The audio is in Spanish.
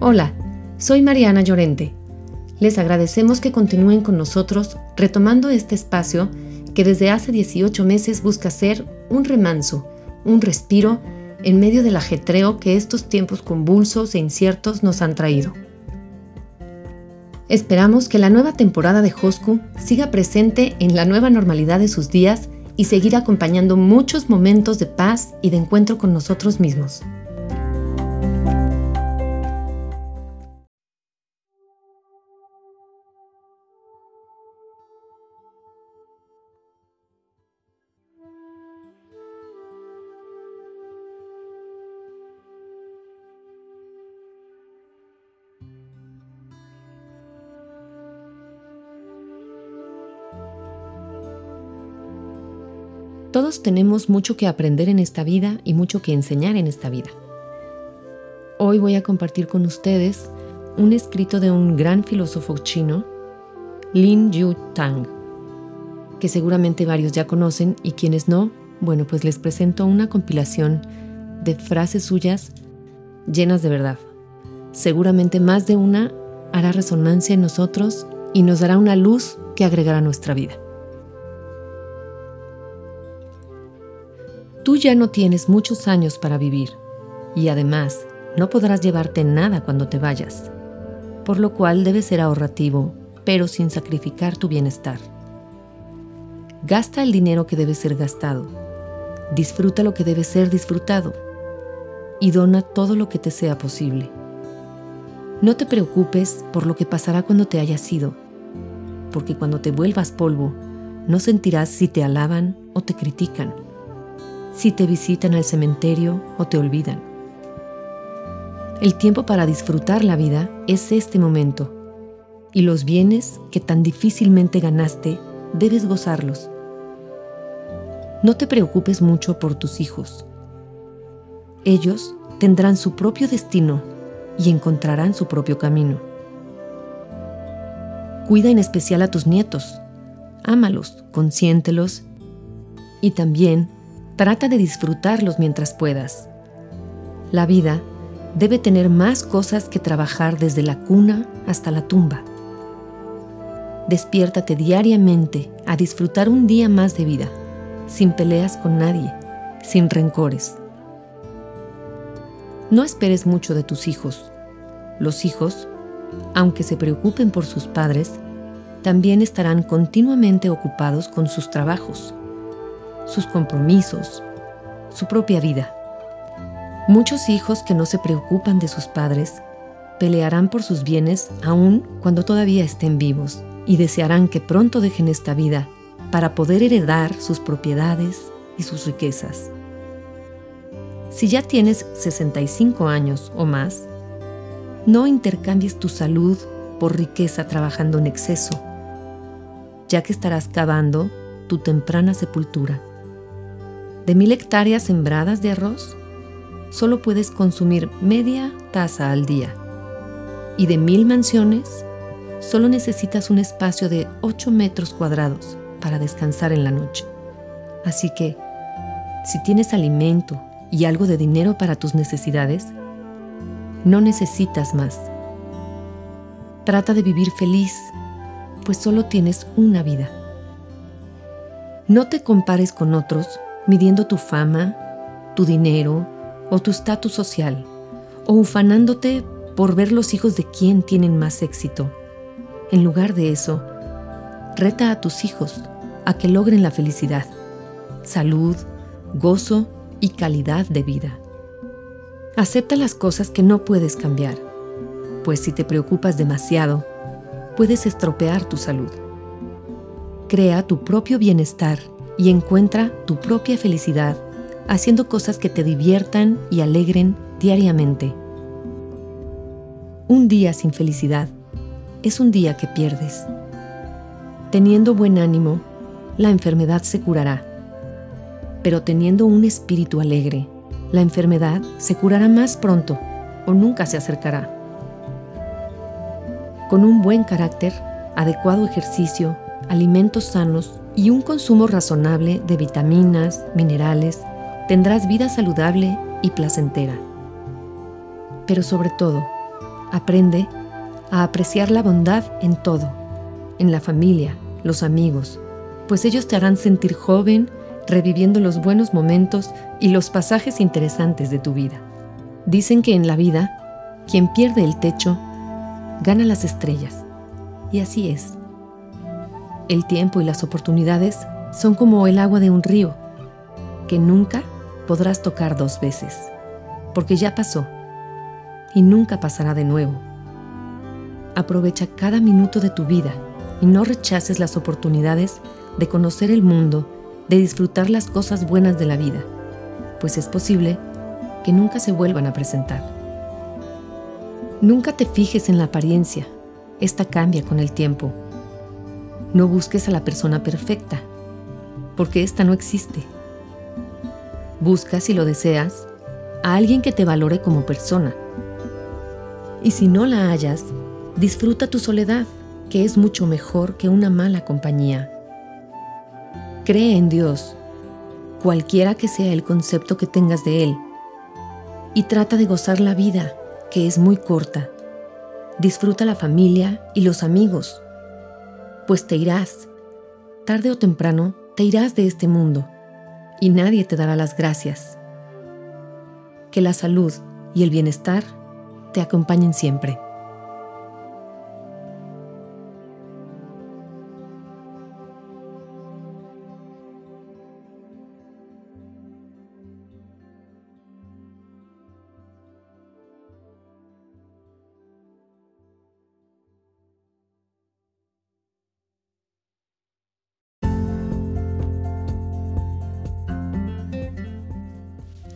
Hola, soy Mariana Llorente. Les agradecemos que continúen con nosotros retomando este espacio que desde hace 18 meses busca ser un remanso, un respiro en medio del ajetreo que estos tiempos convulsos e inciertos nos han traído. Esperamos que la nueva temporada de Hosku siga presente en la nueva normalidad de sus días y seguir acompañando muchos momentos de paz y de encuentro con nosotros mismos. Todos tenemos mucho que aprender en esta vida y mucho que enseñar en esta vida. Hoy voy a compartir con ustedes un escrito de un gran filósofo chino, Lin Yu Tang, que seguramente varios ya conocen y quienes no, bueno, pues les presento una compilación de frases suyas llenas de verdad. Seguramente más de una hará resonancia en nosotros y nos dará una luz que agregará a nuestra vida. Tú ya no tienes muchos años para vivir y además no podrás llevarte nada cuando te vayas, por lo cual debes ser ahorrativo, pero sin sacrificar tu bienestar. Gasta el dinero que debe ser gastado, disfruta lo que debe ser disfrutado y dona todo lo que te sea posible. No te preocupes por lo que pasará cuando te hayas ido, porque cuando te vuelvas polvo, no sentirás si te alaban o te critican si te visitan al cementerio o te olvidan. El tiempo para disfrutar la vida es este momento, y los bienes que tan difícilmente ganaste debes gozarlos. No te preocupes mucho por tus hijos. Ellos tendrán su propio destino y encontrarán su propio camino. Cuida en especial a tus nietos, ámalos, consiéntelos y también Trata de disfrutarlos mientras puedas. La vida debe tener más cosas que trabajar desde la cuna hasta la tumba. Despiértate diariamente a disfrutar un día más de vida, sin peleas con nadie, sin rencores. No esperes mucho de tus hijos. Los hijos, aunque se preocupen por sus padres, también estarán continuamente ocupados con sus trabajos sus compromisos, su propia vida. Muchos hijos que no se preocupan de sus padres pelearán por sus bienes aún cuando todavía estén vivos y desearán que pronto dejen esta vida para poder heredar sus propiedades y sus riquezas. Si ya tienes 65 años o más, no intercambies tu salud por riqueza trabajando en exceso, ya que estarás cavando tu temprana sepultura. De mil hectáreas sembradas de arroz, solo puedes consumir media taza al día. Y de mil mansiones, solo necesitas un espacio de 8 metros cuadrados para descansar en la noche. Así que, si tienes alimento y algo de dinero para tus necesidades, no necesitas más. Trata de vivir feliz, pues solo tienes una vida. No te compares con otros midiendo tu fama, tu dinero o tu estatus social, o ufanándote por ver los hijos de quién tienen más éxito. En lugar de eso, reta a tus hijos a que logren la felicidad, salud, gozo y calidad de vida. Acepta las cosas que no puedes cambiar, pues si te preocupas demasiado, puedes estropear tu salud. Crea tu propio bienestar y encuentra tu propia felicidad haciendo cosas que te diviertan y alegren diariamente. Un día sin felicidad es un día que pierdes. Teniendo buen ánimo, la enfermedad se curará. Pero teniendo un espíritu alegre, la enfermedad se curará más pronto o nunca se acercará. Con un buen carácter, adecuado ejercicio, alimentos sanos y un consumo razonable de vitaminas, minerales, tendrás vida saludable y placentera. Pero sobre todo, Aprende a apreciar la bondad en todo, en la familia, los amigos, pues ellos te harán sentir joven, reviviendo los buenos momentos y los pasajes interesantes de tu vida. Dicen que en la vida, quien pierde el techo, gana las estrellas. Y así es. El tiempo y las oportunidades son como el agua de un río, que nunca podrás tocar dos veces, porque ya pasó y nunca pasará de nuevo. Aprovecha cada minuto de tu vida y no rechaces las oportunidades de conocer el mundo, de disfrutar las cosas buenas de la vida, pues es posible que nunca se vuelvan a presentar. Nunca te fijes en la apariencia, esta cambia con el tiempo. No busques a la persona perfecta, porque esta no existe. Busca, si lo deseas, a alguien que te valore como persona. Y si no la hallas, disfruta tu soledad, que es mucho mejor que una mala compañía. Cree en Dios, cualquiera que sea el concepto que tengas de Él, y trata de gozar la vida, que es muy corta. Disfruta la familia y los amigos, pues te irás. Tarde o temprano te irás de este mundo y nadie te dará las gracias. Que la salud y el bienestar te acompañen siempre.